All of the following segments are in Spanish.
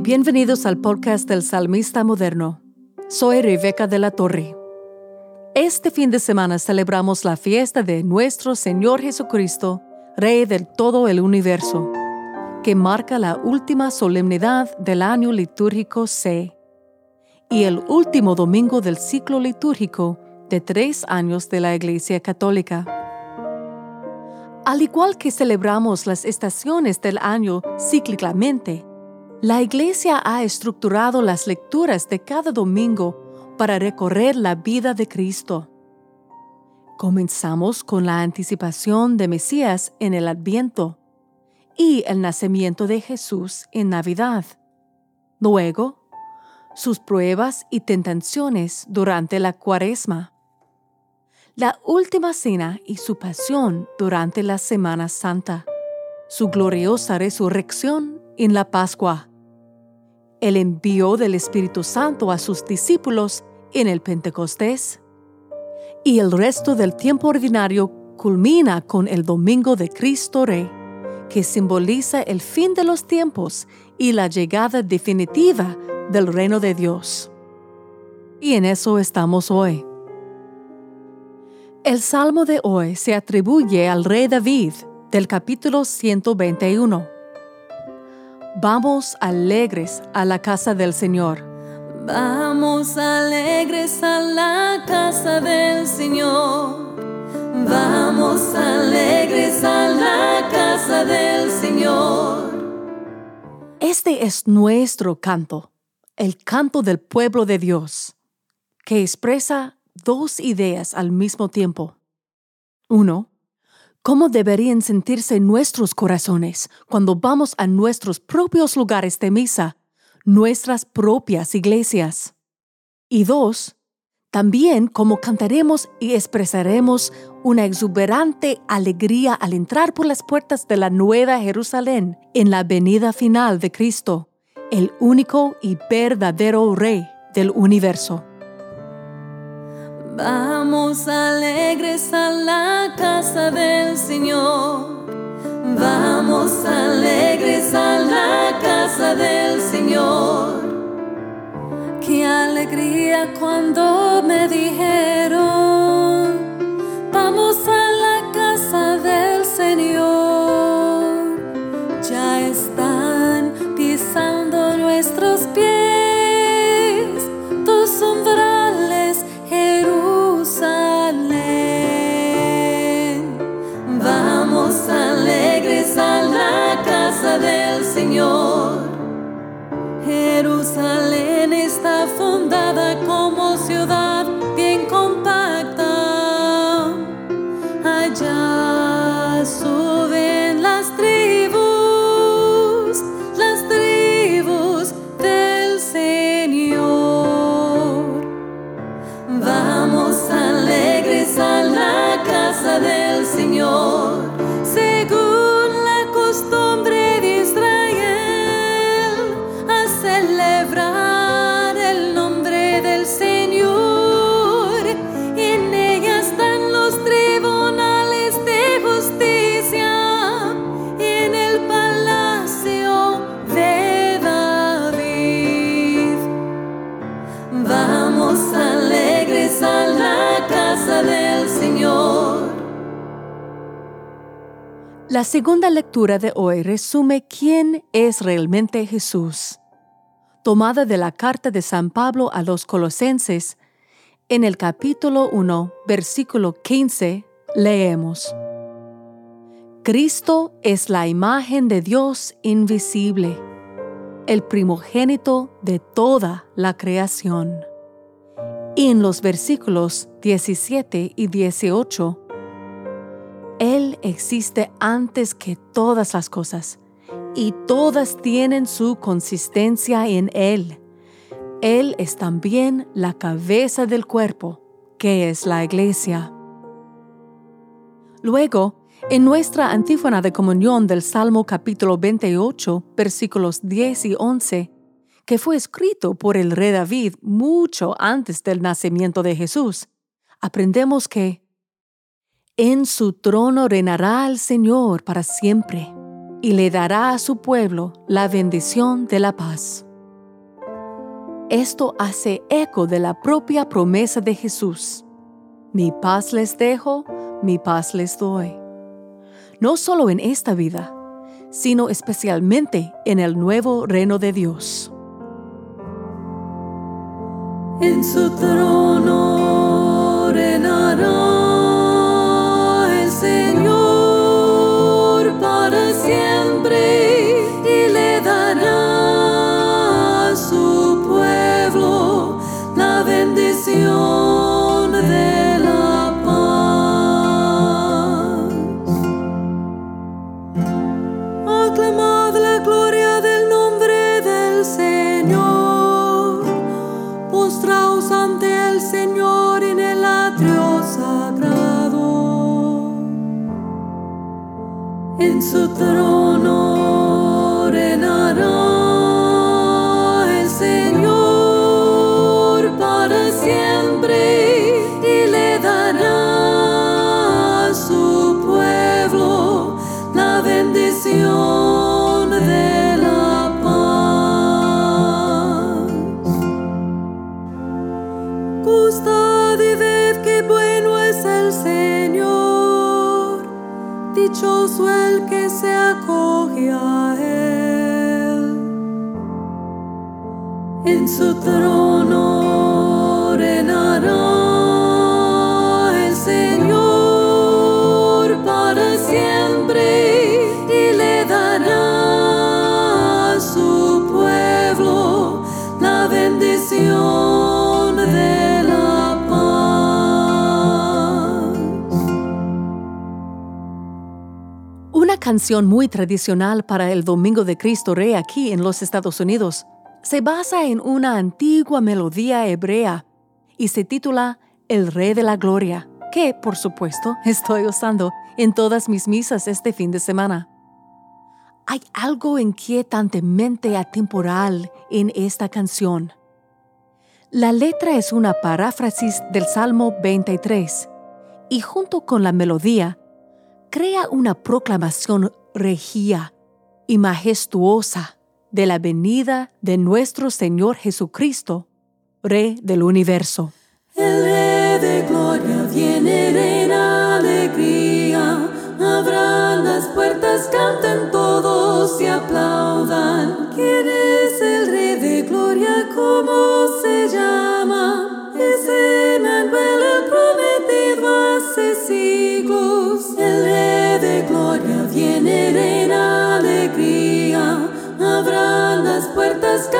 Bienvenidos al podcast del Salmista Moderno. Soy Rebeca de la Torre. Este fin de semana celebramos la fiesta de nuestro Señor Jesucristo, Rey del todo el universo, que marca la última solemnidad del año litúrgico C y el último domingo del ciclo litúrgico de tres años de la Iglesia Católica. Al igual que celebramos las estaciones del año cíclicamente, la Iglesia ha estructurado las lecturas de cada domingo para recorrer la vida de Cristo. Comenzamos con la anticipación de Mesías en el Adviento y el nacimiento de Jesús en Navidad. Luego, sus pruebas y tentaciones durante la Cuaresma. La última cena y su pasión durante la Semana Santa. Su gloriosa resurrección en la Pascua, el envío del Espíritu Santo a sus discípulos en el Pentecostés y el resto del tiempo ordinario culmina con el Domingo de Cristo Rey, que simboliza el fin de los tiempos y la llegada definitiva del reino de Dios. Y en eso estamos hoy. El salmo de hoy se atribuye al rey David del capítulo 121 Vamos alegres a la casa del Señor. Vamos alegres a la casa del Señor. Vamos alegres a la casa del Señor. Este es nuestro canto, el canto del pueblo de Dios, que expresa dos ideas al mismo tiempo. Uno, ¿Cómo deberían sentirse nuestros corazones cuando vamos a nuestros propios lugares de misa, nuestras propias iglesias? Y dos, también cómo cantaremos y expresaremos una exuberante alegría al entrar por las puertas de la Nueva Jerusalén en la venida final de Cristo, el único y verdadero Rey del universo. Vamos alegres a la casa del Señor. Vamos alegres a la casa del Señor. Qué alegría cuando me dijeron, Jerusalén está fundada como ciudad bien compacta. Allá suben las tribus, las tribus del Señor. Vamos alegres a la casa del Señor. La segunda lectura de hoy resume quién es realmente Jesús. Tomada de la carta de San Pablo a los Colosenses, en el capítulo 1, versículo 15, leemos. Cristo es la imagen de Dios invisible, el primogénito de toda la creación. Y en los versículos 17 y 18, existe antes que todas las cosas, y todas tienen su consistencia en Él. Él es también la cabeza del cuerpo, que es la iglesia. Luego, en nuestra antífona de comunión del Salmo capítulo 28, versículos 10 y 11, que fue escrito por el rey David mucho antes del nacimiento de Jesús, aprendemos que en su trono reinará el Señor para siempre y le dará a su pueblo la bendición de la paz. Esto hace eco de la propia promesa de Jesús. Mi paz les dejo, mi paz les doy. No solo en esta vida, sino especialmente en el nuevo reino de Dios. En su trono en su trono Canción muy tradicional para el Domingo de Cristo Rey aquí en los Estados Unidos se basa en una antigua melodía hebrea y se titula El Rey de la Gloria, que, por supuesto, estoy usando en todas mis misas este fin de semana. Hay algo inquietantemente atemporal en esta canción. La letra es una paráfrasis del Salmo 23 y junto con la melodía crea una proclamación regia y majestuosa de la venida de nuestro Señor Jesucristo, Rey del universo. El Rey de gloria viene en alegría, abran las puertas, canten todos y aplaudan. ¿Quién es el Rey de gloria? ¿Cómo se llama? Es Emmanuel el prometido hace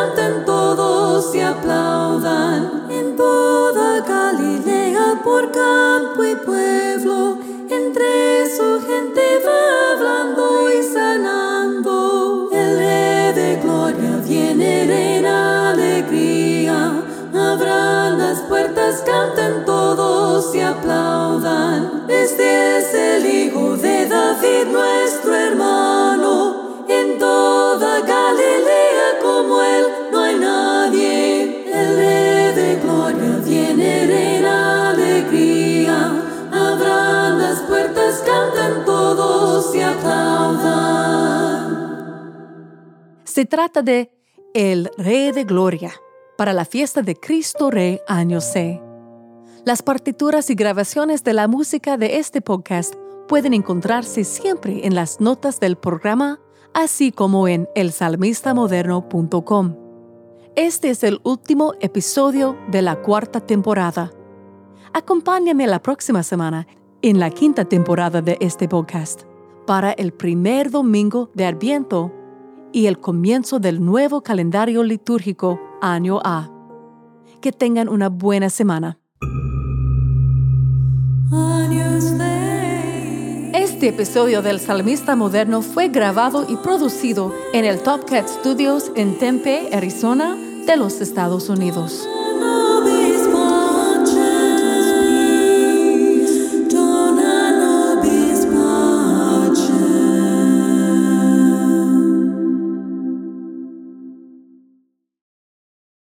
puertas, Se trata de El Rey de Gloria para la fiesta de Cristo Rey Año C. Las partituras y grabaciones de la música de este podcast pueden encontrarse siempre en las notas del programa así como en elsalmistamoderno.com. Este es el último episodio de la cuarta temporada. Acompáñame la próxima semana en la quinta temporada de este podcast para el primer domingo de Adviento y el comienzo del nuevo calendario litúrgico Año A. Que tengan una buena semana. Este episodio del Salmista Moderno fue grabado y producido en el Top Cat Studios en Tempe, Arizona, de los Estados Unidos.